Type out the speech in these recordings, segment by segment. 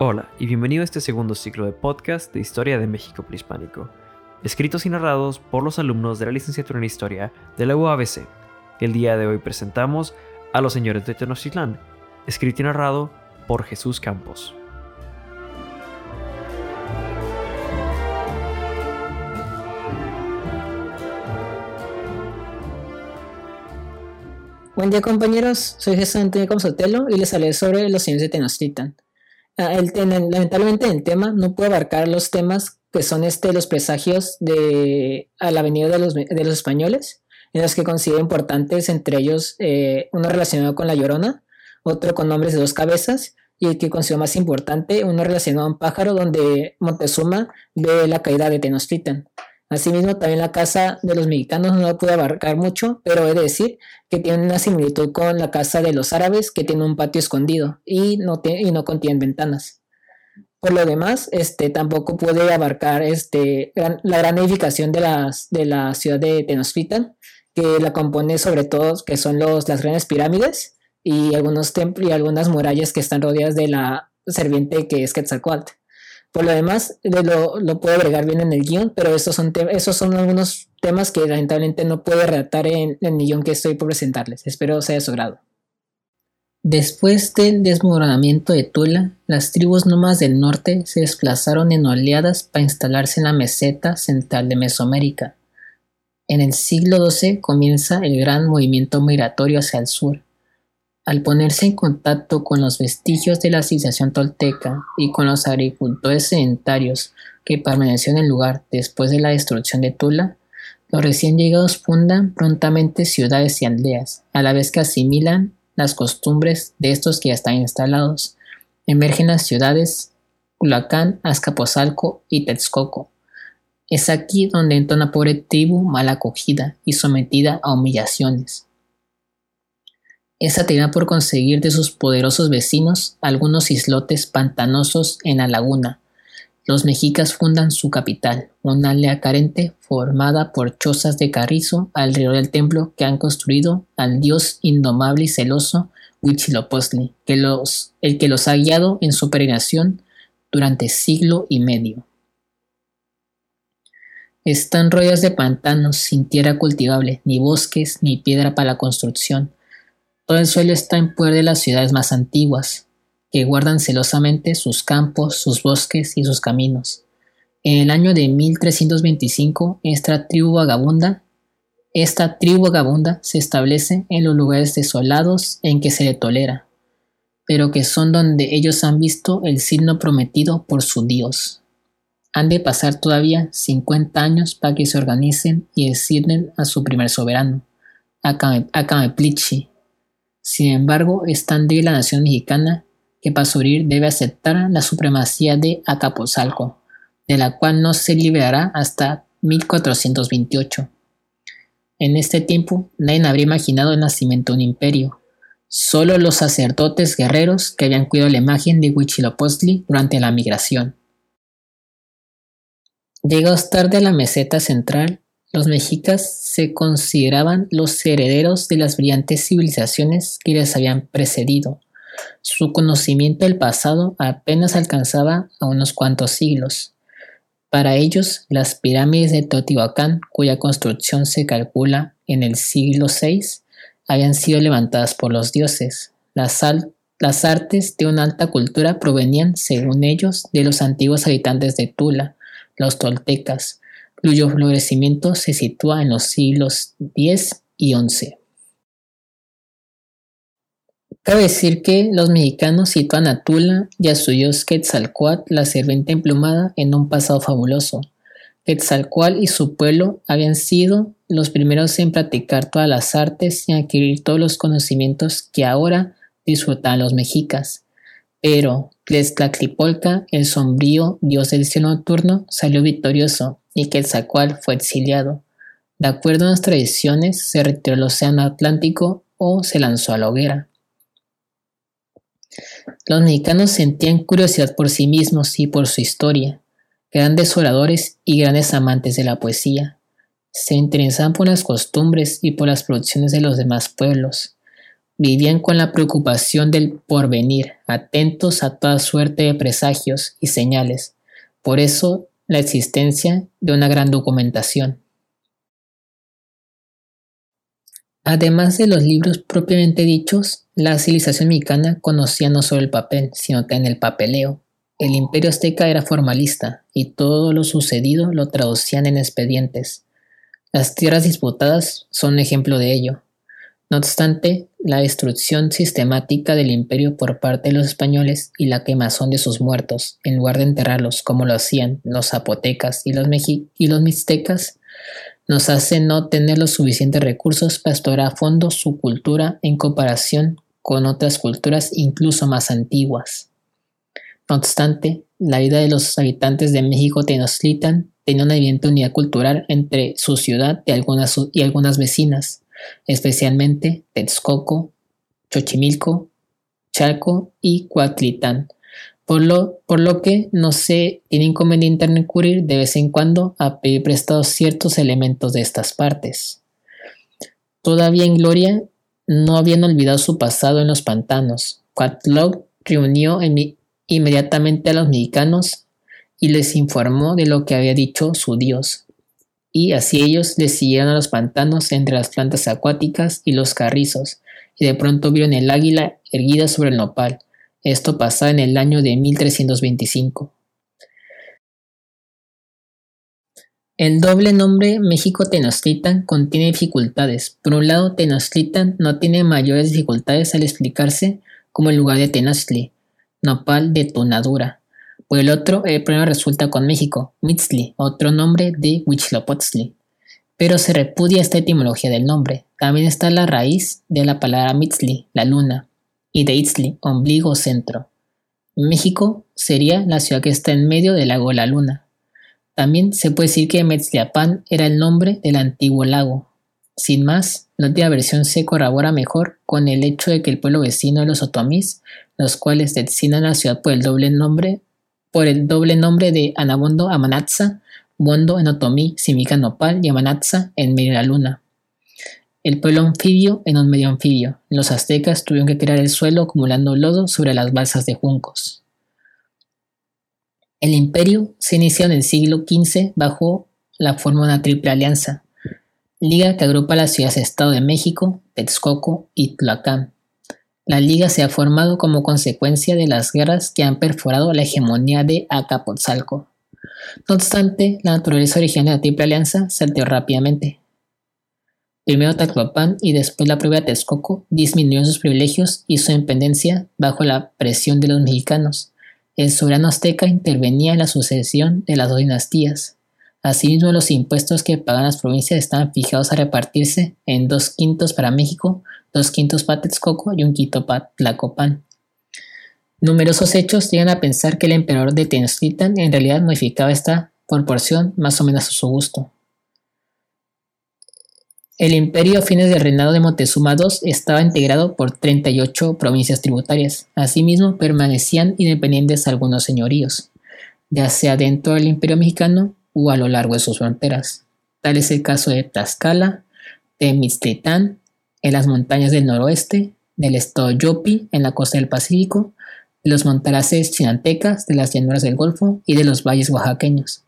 Hola y bienvenido a este segundo ciclo de podcast de Historia de México Prehispánico, escritos y narrados por los alumnos de la licenciatura en Historia de la UABC. El día de hoy presentamos a los señores de Tenochtitlán, escrito y narrado por Jesús Campos. Buen día compañeros, soy Jesús Antonio y les hablaré sobre los señores de Tenochtitlan. Ah, lamentablemente el tema no puede abarcar los temas que son este, los presagios de a la venida de los, de los españoles, en los que considero importantes entre ellos eh, uno relacionado con la Llorona, otro con nombres de dos cabezas, y el que considero más importante, uno relacionado a un pájaro donde Montezuma ve la caída de Tenochtitlan. Asimismo, también la casa de los mexicanos no la pude abarcar mucho, pero he de decir que tiene una similitud con la casa de los árabes, que tiene un patio escondido y no, y no contiene ventanas. Por lo demás, este, tampoco pude abarcar este, la gran edificación de, las, de la ciudad de Tenochtitlan, que la compone sobre todo, que son los, las grandes pirámides y algunos templos y algunas murallas que están rodeadas de la serpiente que es Quetzalcoatl. Por lo demás, lo, lo puedo agregar bien en el guion, pero esos son, esos son algunos temas que lamentablemente no puedo redactar en, el guion que estoy por presentarles. Espero sea de su grado. Después del desmoronamiento de Tula, las tribus nómadas del norte se desplazaron en oleadas para instalarse en la meseta central de Mesoamérica. En el siglo XII comienza el gran movimiento migratorio hacia el sur, al ponerse en contacto con los vestigios de la civilización tolteca y con los agricultores sedentarios que permanecieron en el lugar después de la destrucción de Tula, los recién llegados fundan prontamente ciudades y aldeas, a la vez que asimilan las costumbres de estos que ya están instalados. Emergen las ciudades Culacán, Azcapotzalco y Texcoco. Es aquí donde entra una pobre tribu mal acogida y sometida a humillaciones esa tenía por conseguir de sus poderosos vecinos algunos islotes pantanosos en la laguna. Los mexicas fundan su capital, una aldea carente formada por chozas de carrizo alrededor del templo que han construido al dios indomable y celoso Huitzilopochtli, que los, el que los ha guiado en su peregrinación durante siglo y medio. Están rodeados de pantanos sin tierra cultivable, ni bosques, ni piedra para la construcción todo el suelo está en poder de las ciudades más antiguas, que guardan celosamente sus campos, sus bosques y sus caminos. En el año de 1325, esta tribu vagabunda, esta tribu se establece en los lugares desolados en que se le tolera, pero que son donde ellos han visto el signo prometido por su Dios. Han de pasar todavía 50 años para que se organicen y designen a su primer soberano, Acameplichi, sin embargo, es tan débil la nación mexicana que para subir debe aceptar la supremacía de Acapulco, de la cual no se liberará hasta 1428. En este tiempo, nadie habría imaginado el nacimiento de un imperio. Solo los sacerdotes guerreros que habían cuidado la imagen de Huitzilopochtli durante la migración. Llegados tarde a la meseta central, los mexicas se consideraban los herederos de las brillantes civilizaciones que les habían precedido. Su conocimiento del pasado apenas alcanzaba a unos cuantos siglos. Para ellos, las pirámides de Teotihuacán, cuya construcción se calcula en el siglo VI, habían sido levantadas por los dioses. Las, las artes de una alta cultura provenían, según ellos, de los antiguos habitantes de Tula, los toltecas, cuyo florecimiento se sitúa en los siglos X y XI. Cabe decir que los mexicanos sitúan a Tula y a su dios Quetzalcoatl, la serpiente emplumada, en un pasado fabuloso. Quetzalcoatl y su pueblo habían sido los primeros en practicar todas las artes y adquirir todos los conocimientos que ahora disfrutan los mexicas. Pero Tlaclipolca, el sombrío dios del cielo nocturno, salió victorioso y Quetzalcoatl fue exiliado. De acuerdo a las tradiciones, se retiró al Océano Atlántico o se lanzó a la hoguera. Los mexicanos sentían curiosidad por sí mismos y por su historia, grandes oradores y grandes amantes de la poesía. Se interesaban por las costumbres y por las producciones de los demás pueblos. vivían con la preocupación del porvenir, atentos a toda suerte de presagios y señales. Por eso la existencia de una gran documentación. Además de los libros propiamente dichos, la civilización mexicana conocía no solo el papel, sino también el papeleo. El imperio azteca era formalista y todo lo sucedido lo traducían en expedientes. Las tierras disputadas son un ejemplo de ello. No obstante, la destrucción sistemática del imperio por parte de los españoles y la quemazón de sus muertos, en lugar de enterrarlos como lo hacían los zapotecas y los, y los mixtecas, nos hace no tener los suficientes recursos para explorar a fondo su cultura en comparación con otras culturas incluso más antiguas. No obstante, la vida de los habitantes de México Tenochtitlan tenía una evidente unidad cultural entre su ciudad y algunas, y algunas vecinas especialmente Texcoco, Xochimilco, Chalco y Cuatlitán, por lo, por lo que no se tiene inconveniente en recurrir de vez en cuando a pedir prestados ciertos elementos de estas partes. Todavía en gloria, no habían olvidado su pasado en los pantanos. Cuauhtémoc reunió inmediatamente a los mexicanos y les informó de lo que había dicho su dios, y así ellos le siguieron a los pantanos entre las plantas acuáticas y los carrizos, y de pronto vieron el águila erguida sobre el nopal. Esto pasaba en el año de 1325. El doble nombre México Tenochtitlan contiene dificultades. Por un lado, Tenochtitlan no tiene mayores dificultades al explicarse como el lugar de Tenochtli, nopal de tonadura, por el otro, el problema resulta con México, Mitzli, otro nombre de Huitzilopochtli. Pero se repudia esta etimología del nombre. También está la raíz de la palabra Mitzli, la luna, y de Itzli, ombligo centro. México sería la ciudad que está en medio del lago La Luna. También se puede decir que Metzliapan era el nombre del antiguo lago. Sin más, la última versión se corrobora mejor con el hecho de que el pueblo vecino de los otomís, los cuales designan la ciudad por el doble nombre, por el doble nombre de Anabondo Amanatza, Bondo en otomí significa nopal y Amanatza en medio de la luna. El pueblo anfibio en un medio anfibio. Los aztecas tuvieron que crear el suelo acumulando lodo sobre las balsas de juncos. El imperio se inició en el siglo XV bajo la forma de una triple alianza, liga que agrupa las ciudades-estado de México, Texcoco y Tlacán, la liga se ha formado como consecuencia de las guerras que han perforado la hegemonía de Acapotzalco. No obstante, la naturaleza original de la Triple Alianza se alteró rápidamente. Primero Taclopan y después la propia Texcoco disminuyó sus privilegios y su independencia bajo la presión de los mexicanos. El soberano azteca intervenía en la sucesión de las dos dinastías. Asimismo, los impuestos que pagaban las provincias estaban fijados a repartirse en dos quintos para México, dos quintos para Texcoco y un quinto para Tlacopan. Numerosos hechos llegan a pensar que el emperador de Tenochtitlan en realidad modificaba esta proporción más o menos a su gusto. El imperio a fines del reinado de Montezuma II estaba integrado por 38 provincias tributarias. Asimismo, permanecían independientes algunos señoríos, ya sea dentro del imperio mexicano a lo largo de sus fronteras. Tal es el caso de Tlaxcala, de Mixtitán, en las montañas del noroeste, del estado Yopi, en la costa del Pacífico, de los montaraces chinantecas, de las llanuras del Golfo y de los valles oaxaqueños.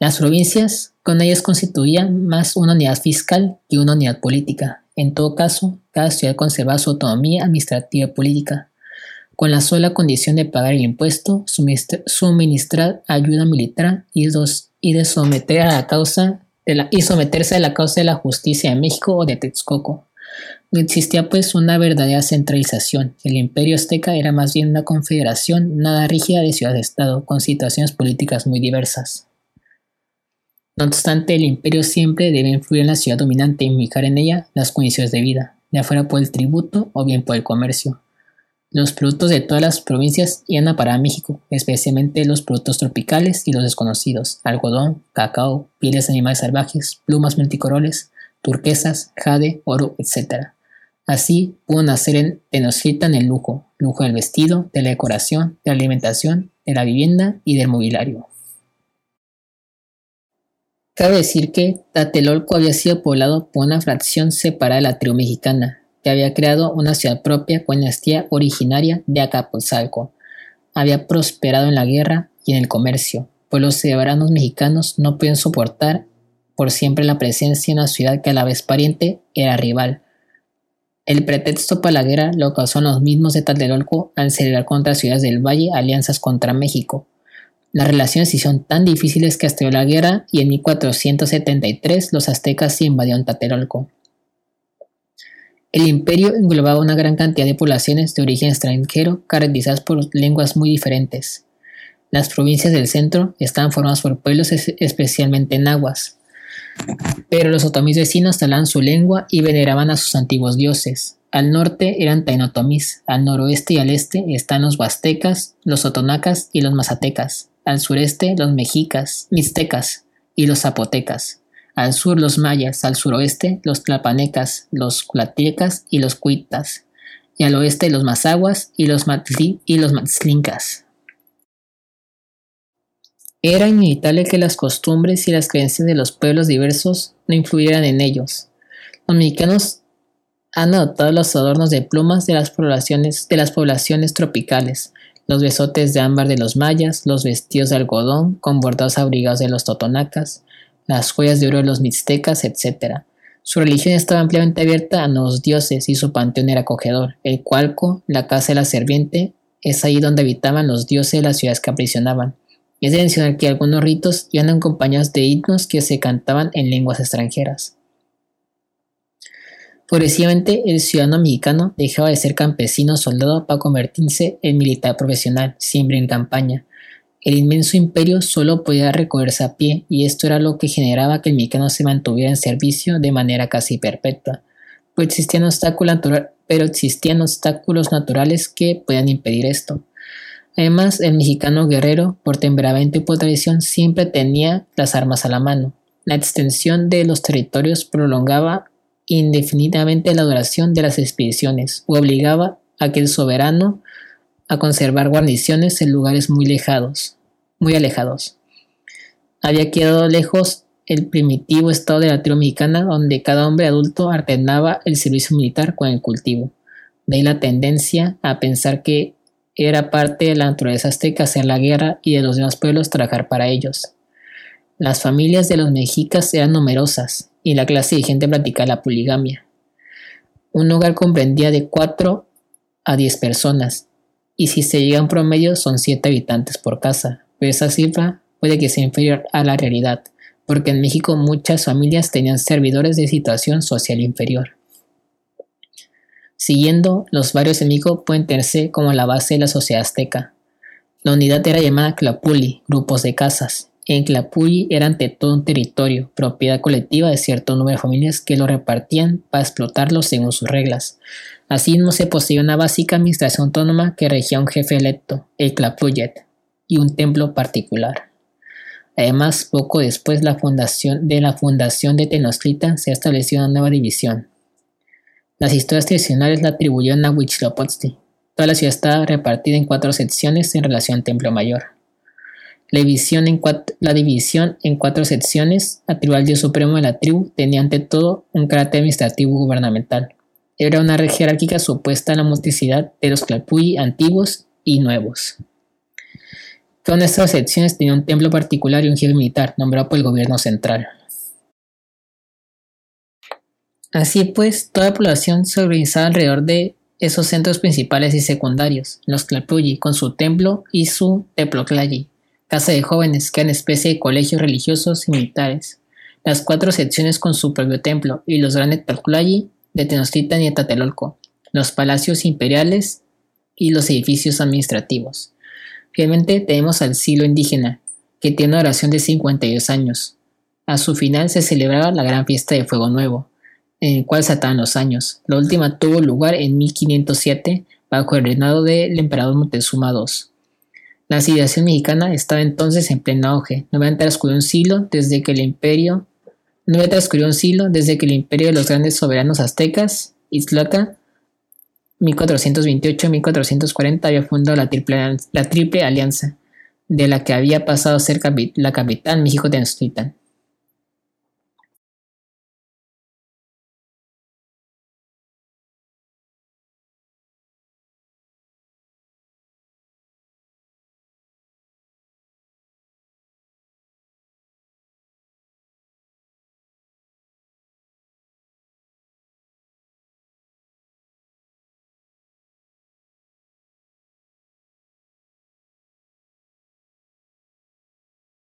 Las provincias con ellas constituían más una unidad fiscal que una unidad política. En todo caso, cada ciudad conservaba su autonomía administrativa y política, con la sola condición de pagar el impuesto, suministrar ayuda militar y, de someter a la causa y someterse a la causa de la justicia de México o de Texcoco. No existía pues una verdadera centralización. El imperio azteca era más bien una confederación nada rígida de ciudades-estado, con situaciones políticas muy diversas. No obstante, el imperio siempre debe influir en la ciudad dominante y fijar en ella las condiciones de vida, ya fuera por el tributo o bien por el comercio. Los productos de todas las provincias iban a parar a México, especialmente los productos tropicales y los desconocidos, algodón, cacao, pieles de animales salvajes, plumas multicolores, turquesas, jade, oro, etc. Así pudo nacer en Tenochtitlan el lujo, lujo del vestido, de la decoración, de la alimentación, de la vivienda y del mobiliario. Cabe decir que Tlatelolco había sido poblado por una fracción separada de la tribu mexicana, que había creado una ciudad propia con dinastía originaria de Acapulco. Había prosperado en la guerra y en el comercio, pues los ciudadanos mexicanos no podían soportar por siempre la presencia en una ciudad que a la vez pariente era rival. El pretexto para la guerra lo causó los mismos de Tlatelolco al celebrar contra ciudades del Valle alianzas contra México. Las relaciones se hicieron tan difíciles que estalló la guerra y en 1473 los aztecas invadieron Tlatelolco. El imperio englobaba una gran cantidad de poblaciones de origen extranjero caracterizadas por lenguas muy diferentes. Las provincias del centro estaban formadas por pueblos especialmente nahuas, pero los otomís vecinos hablaban su lengua y veneraban a sus antiguos dioses. Al norte eran tainotomís, al noroeste y al este están los huastecas, los otonacas y los mazatecas, al sureste los mexicas, mixtecas y los zapotecas, al sur los mayas, al suroeste los tlapanecas, los culatecas y los cuitas, y al oeste los mazaguas y los, matli y los matzlincas. Era inevitable que las costumbres y las creencias de los pueblos diversos no influyeran en ellos. Los mexicanos han adoptado los adornos de plumas de las poblaciones, de las poblaciones tropicales, los besotes de ámbar de los mayas, los vestidos de algodón con bordados abrigados de los totonacas, las joyas de oro de los mixtecas, etc. Su religión estaba ampliamente abierta a nuevos dioses y su panteón era acogedor. El cualco, la casa de la serviente, es ahí donde habitaban los dioses de las ciudades que aprisionaban. Es de mencionar que algunos ritos iban acompañados de himnos que se cantaban en lenguas extranjeras. Progresivamente, el ciudadano mexicano dejaba de ser campesino soldado para convertirse en militar profesional, siempre en campaña. El inmenso imperio solo podía recorrerse a pie, y esto era lo que generaba que el mexicano se mantuviera en servicio de manera casi perpetua, pues existían obstáculos, pero existían obstáculos naturales que podían impedir esto. Además, el mexicano guerrero, por temperamento y por tradición, siempre tenía las armas a la mano. La extensión de los territorios prolongaba indefinidamente la duración de las expediciones o obligaba a que el soberano a conservar guarniciones en lugares muy lejados, muy alejados. Había quedado lejos el primitivo estado de la tribu mexicana donde cada hombre adulto alternaba el servicio militar con el cultivo. De ahí la tendencia a pensar que era parte de la naturaleza azteca hacer la guerra y de los demás pueblos trabajar para ellos. Las familias de los mexicas eran numerosas y la clase dirigente practicaba la poligamia. Un hogar comprendía de 4 a 10 personas y si se llega a un promedio son 7 habitantes por casa, pero esa cifra puede que sea inferior a la realidad, porque en México muchas familias tenían servidores de situación social inferior. Siguiendo, los barrios en México pueden tenerse como la base de la sociedad azteca. La unidad era llamada Clapuli, grupos de casas. En Clapuli era ante todo un territorio, propiedad colectiva de cierto número de familias que lo repartían para explotarlo según sus reglas. No se poseía una básica administración autónoma que regía un jefe electo, el Clapuyet, y un templo particular. Además, poco después la fundación, de la fundación de Tenochtitlan se estableció una nueva división, las historias tradicionales la atribuyeron a Huitzilopochtli. Toda la ciudad estaba repartida en cuatro secciones en relación al Templo Mayor. La división, en cuatro, la división en cuatro secciones atribuida al dios supremo de la tribu tenía ante todo un carácter administrativo gubernamental. Era una red jerárquica supuesta a la multiplicidad de los Clapuyi antiguos y nuevos. Cada estas secciones tenía un templo particular y un jefe militar nombrado por el gobierno central. Así pues, toda la población se organizaba alrededor de esos centros principales y secundarios, los Tlalpulli, con su templo y su Teploclayi, casa de jóvenes, que eran especie de colegios religiosos y militares, las cuatro secciones con su propio templo y los grandes Tlalpulayi de Tenochtitlan y Tlatelolco, los palacios imperiales y los edificios administrativos. Finalmente tenemos al siglo indígena, que tiene una duración de 52 años. A su final se celebraba la gran fiesta de Fuego Nuevo, en el cual se ataban los años. La última tuvo lugar en 1507 bajo el reinado del emperador Montezuma II. La civilización mexicana estaba entonces en pleno auge. No había transcurrido un siglo desde que el imperio no había transcurrido un siglo desde que el imperio de los grandes soberanos aztecas, Itzlaca, 1428-1440, había fundado la triple, alianza, de la que había pasado a ser la capital México Tenochtitlan.